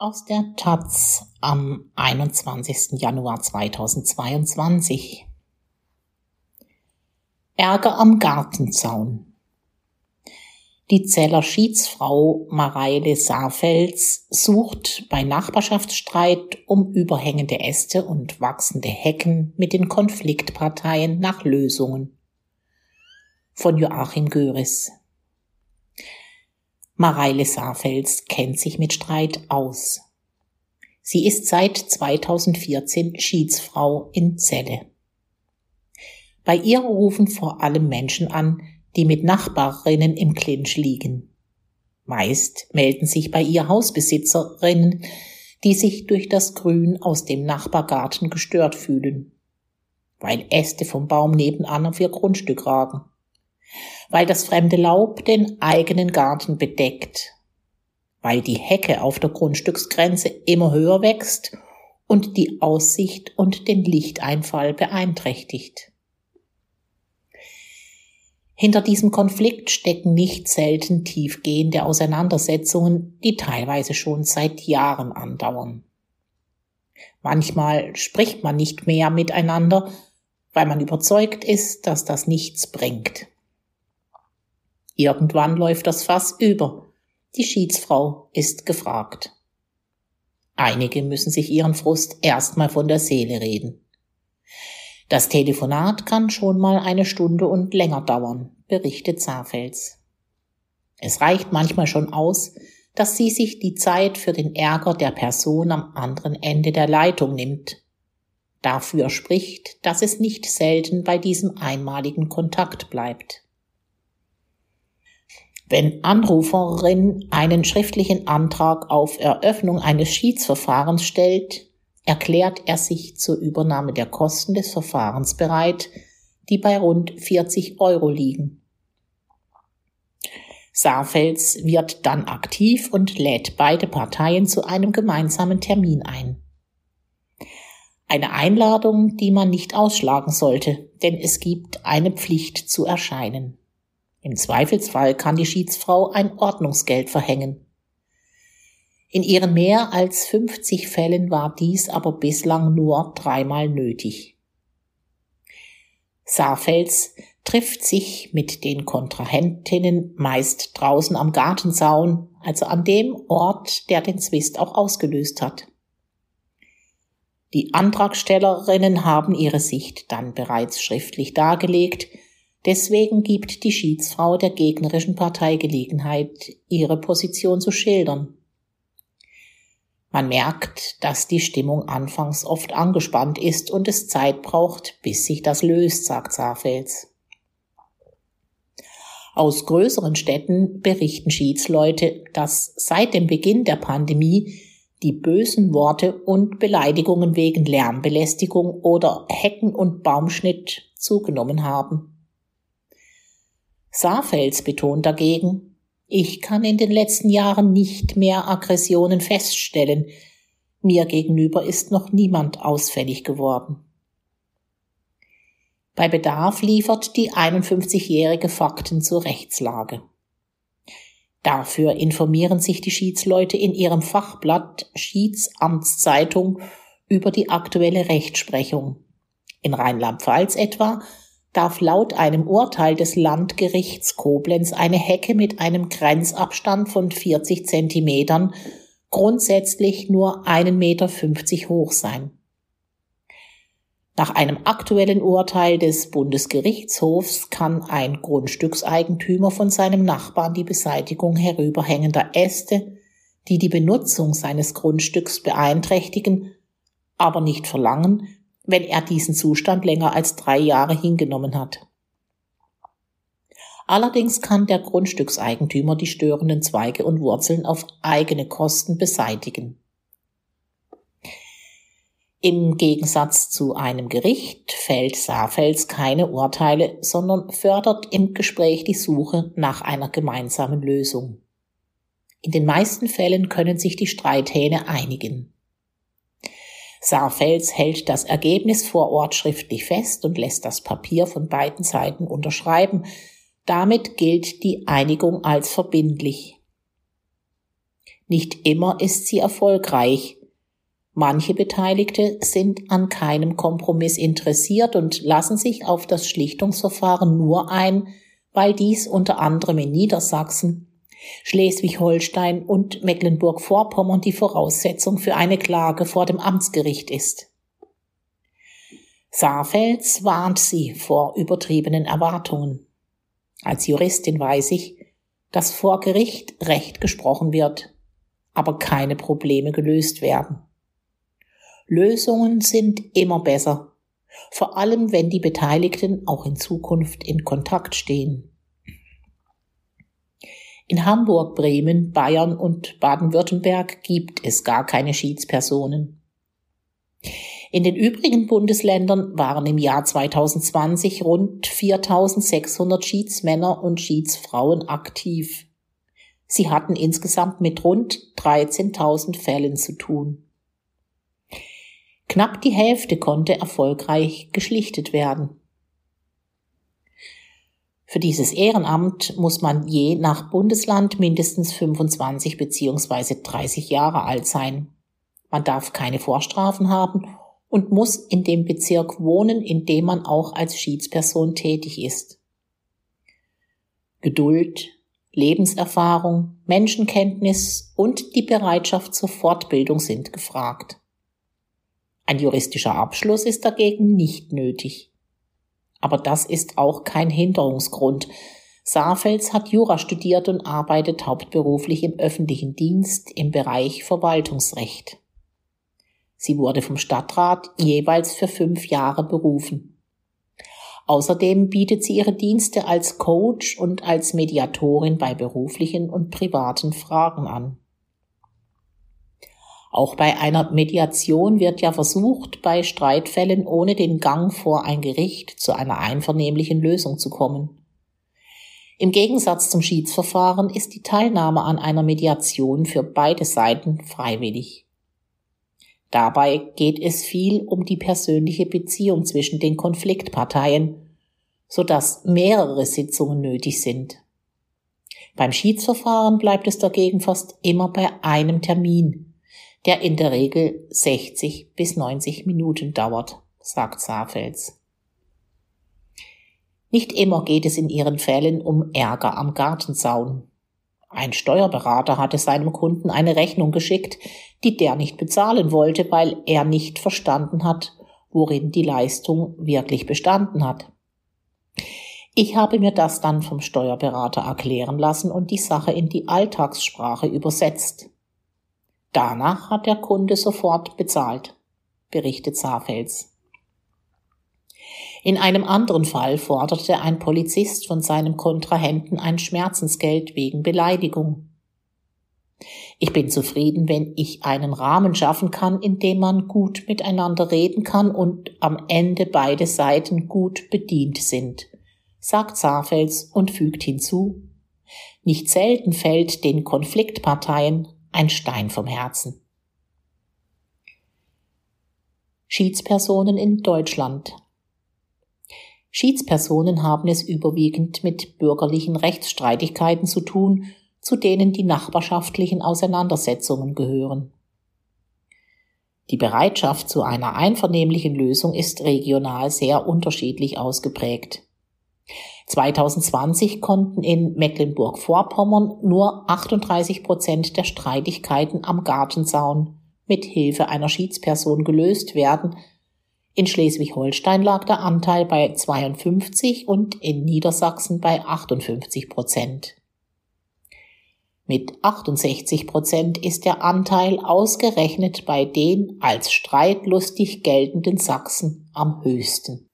Aus der Taz am 21. Januar 2022. Ärger am Gartenzaun. Die Zeller Schiedsfrau Mareile Saarfels sucht bei Nachbarschaftsstreit um überhängende Äste und wachsende Hecken mit den Konfliktparteien nach Lösungen. Von Joachim Göris. Mareile Saarfels kennt sich mit Streit aus. Sie ist seit 2014 Schiedsfrau in Celle. Bei ihr rufen vor allem Menschen an, die mit Nachbarinnen im Clinch liegen. Meist melden sich bei ihr Hausbesitzerinnen, die sich durch das Grün aus dem Nachbargarten gestört fühlen, weil Äste vom Baum nebenan auf ihr Grundstück ragen weil das fremde Laub den eigenen Garten bedeckt, weil die Hecke auf der Grundstücksgrenze immer höher wächst und die Aussicht und den Lichteinfall beeinträchtigt. Hinter diesem Konflikt stecken nicht selten tiefgehende Auseinandersetzungen, die teilweise schon seit Jahren andauern. Manchmal spricht man nicht mehr miteinander, weil man überzeugt ist, dass das nichts bringt. Irgendwann läuft das Fass über. Die Schiedsfrau ist gefragt. Einige müssen sich ihren Frust erstmal von der Seele reden. Das Telefonat kann schon mal eine Stunde und länger dauern, berichtet Saarfels. Es reicht manchmal schon aus, dass sie sich die Zeit für den Ärger der Person am anderen Ende der Leitung nimmt. Dafür spricht, dass es nicht selten bei diesem einmaligen Kontakt bleibt. Wenn Anruferin einen schriftlichen Antrag auf Eröffnung eines Schiedsverfahrens stellt, erklärt er sich zur Übernahme der Kosten des Verfahrens bereit, die bei rund 40 Euro liegen. Saarfels wird dann aktiv und lädt beide Parteien zu einem gemeinsamen Termin ein. Eine Einladung, die man nicht ausschlagen sollte, denn es gibt eine Pflicht zu erscheinen. Im Zweifelsfall kann die Schiedsfrau ein Ordnungsgeld verhängen. In ihren mehr als 50 Fällen war dies aber bislang nur dreimal nötig. Saarfels trifft sich mit den Kontrahentinnen meist draußen am Gartenzaun, also an dem Ort, der den Zwist auch ausgelöst hat. Die Antragstellerinnen haben ihre Sicht dann bereits schriftlich dargelegt, Deswegen gibt die Schiedsfrau der gegnerischen Partei Gelegenheit, ihre Position zu schildern. Man merkt, dass die Stimmung anfangs oft angespannt ist und es Zeit braucht, bis sich das löst, sagt Saarfels. Aus größeren Städten berichten Schiedsleute, dass seit dem Beginn der Pandemie die bösen Worte und Beleidigungen wegen Lärmbelästigung oder Hecken- und Baumschnitt zugenommen haben. Saarfels betont dagegen, ich kann in den letzten Jahren nicht mehr Aggressionen feststellen. Mir gegenüber ist noch niemand ausfällig geworden. Bei Bedarf liefert die 51-jährige Fakten zur Rechtslage. Dafür informieren sich die Schiedsleute in ihrem Fachblatt Schiedsamtszeitung über die aktuelle Rechtsprechung. In Rheinland-Pfalz etwa darf laut einem Urteil des Landgerichts Koblenz eine Hecke mit einem Grenzabstand von 40 Zentimetern grundsätzlich nur einen Meter fünfzig hoch sein. Nach einem aktuellen Urteil des Bundesgerichtshofs kann ein Grundstückseigentümer von seinem Nachbarn die Beseitigung herüberhängender Äste, die die Benutzung seines Grundstücks beeinträchtigen, aber nicht verlangen, wenn er diesen Zustand länger als drei Jahre hingenommen hat. Allerdings kann der Grundstückseigentümer die störenden Zweige und Wurzeln auf eigene Kosten beseitigen. Im Gegensatz zu einem Gericht fällt Saarfels keine Urteile, sondern fördert im Gespräch die Suche nach einer gemeinsamen Lösung. In den meisten Fällen können sich die Streithähne einigen. Saarfels hält das Ergebnis vor Ort schriftlich fest und lässt das Papier von beiden Seiten unterschreiben. Damit gilt die Einigung als verbindlich. Nicht immer ist sie erfolgreich. Manche Beteiligte sind an keinem Kompromiss interessiert und lassen sich auf das Schlichtungsverfahren nur ein, weil dies unter anderem in Niedersachsen, Schleswig-Holstein und Mecklenburg-Vorpommern die Voraussetzung für eine Klage vor dem Amtsgericht ist. Saarfels warnt sie vor übertriebenen Erwartungen. Als Juristin weiß ich, dass vor Gericht Recht gesprochen wird, aber keine Probleme gelöst werden. Lösungen sind immer besser, vor allem wenn die Beteiligten auch in Zukunft in Kontakt stehen. In Hamburg, Bremen, Bayern und Baden-Württemberg gibt es gar keine Schiedspersonen. In den übrigen Bundesländern waren im Jahr 2020 rund 4600 Schiedsmänner und Schiedsfrauen aktiv. Sie hatten insgesamt mit rund 13.000 Fällen zu tun. Knapp die Hälfte konnte erfolgreich geschlichtet werden. Für dieses Ehrenamt muss man je nach Bundesland mindestens 25 bzw. 30 Jahre alt sein. Man darf keine Vorstrafen haben und muss in dem Bezirk wohnen, in dem man auch als Schiedsperson tätig ist. Geduld, Lebenserfahrung, Menschenkenntnis und die Bereitschaft zur Fortbildung sind gefragt. Ein juristischer Abschluss ist dagegen nicht nötig. Aber das ist auch kein Hinderungsgrund. Saarfels hat Jura studiert und arbeitet hauptberuflich im öffentlichen Dienst im Bereich Verwaltungsrecht. Sie wurde vom Stadtrat jeweils für fünf Jahre berufen. Außerdem bietet sie ihre Dienste als Coach und als Mediatorin bei beruflichen und privaten Fragen an. Auch bei einer Mediation wird ja versucht, bei Streitfällen ohne den Gang vor ein Gericht zu einer einvernehmlichen Lösung zu kommen. Im Gegensatz zum Schiedsverfahren ist die Teilnahme an einer Mediation für beide Seiten freiwillig. Dabei geht es viel um die persönliche Beziehung zwischen den Konfliktparteien, so dass mehrere Sitzungen nötig sind. Beim Schiedsverfahren bleibt es dagegen fast immer bei einem Termin, der in der Regel 60 bis 90 Minuten dauert, sagt Saarfels. Nicht immer geht es in ihren Fällen um Ärger am Gartenzaun. Ein Steuerberater hatte seinem Kunden eine Rechnung geschickt, die der nicht bezahlen wollte, weil er nicht verstanden hat, worin die Leistung wirklich bestanden hat. Ich habe mir das dann vom Steuerberater erklären lassen und die Sache in die Alltagssprache übersetzt. Danach hat der Kunde sofort bezahlt, berichtet Saarfels. In einem anderen Fall forderte ein Polizist von seinem Kontrahenten ein Schmerzensgeld wegen Beleidigung. Ich bin zufrieden, wenn ich einen Rahmen schaffen kann, in dem man gut miteinander reden kann und am Ende beide Seiten gut bedient sind, sagt Saarfels und fügt hinzu, nicht selten fällt den Konfliktparteien ein Stein vom Herzen. Schiedspersonen in Deutschland Schiedspersonen haben es überwiegend mit bürgerlichen Rechtsstreitigkeiten zu tun, zu denen die nachbarschaftlichen Auseinandersetzungen gehören. Die Bereitschaft zu einer einvernehmlichen Lösung ist regional sehr unterschiedlich ausgeprägt. 2020 konnten in Mecklenburg-Vorpommern nur 38 Prozent der Streitigkeiten am Gartenzaun mit Hilfe einer Schiedsperson gelöst werden, in Schleswig-Holstein lag der Anteil bei 52 und in Niedersachsen bei 58 Prozent. Mit 68 Prozent ist der Anteil ausgerechnet bei den als streitlustig geltenden Sachsen am höchsten.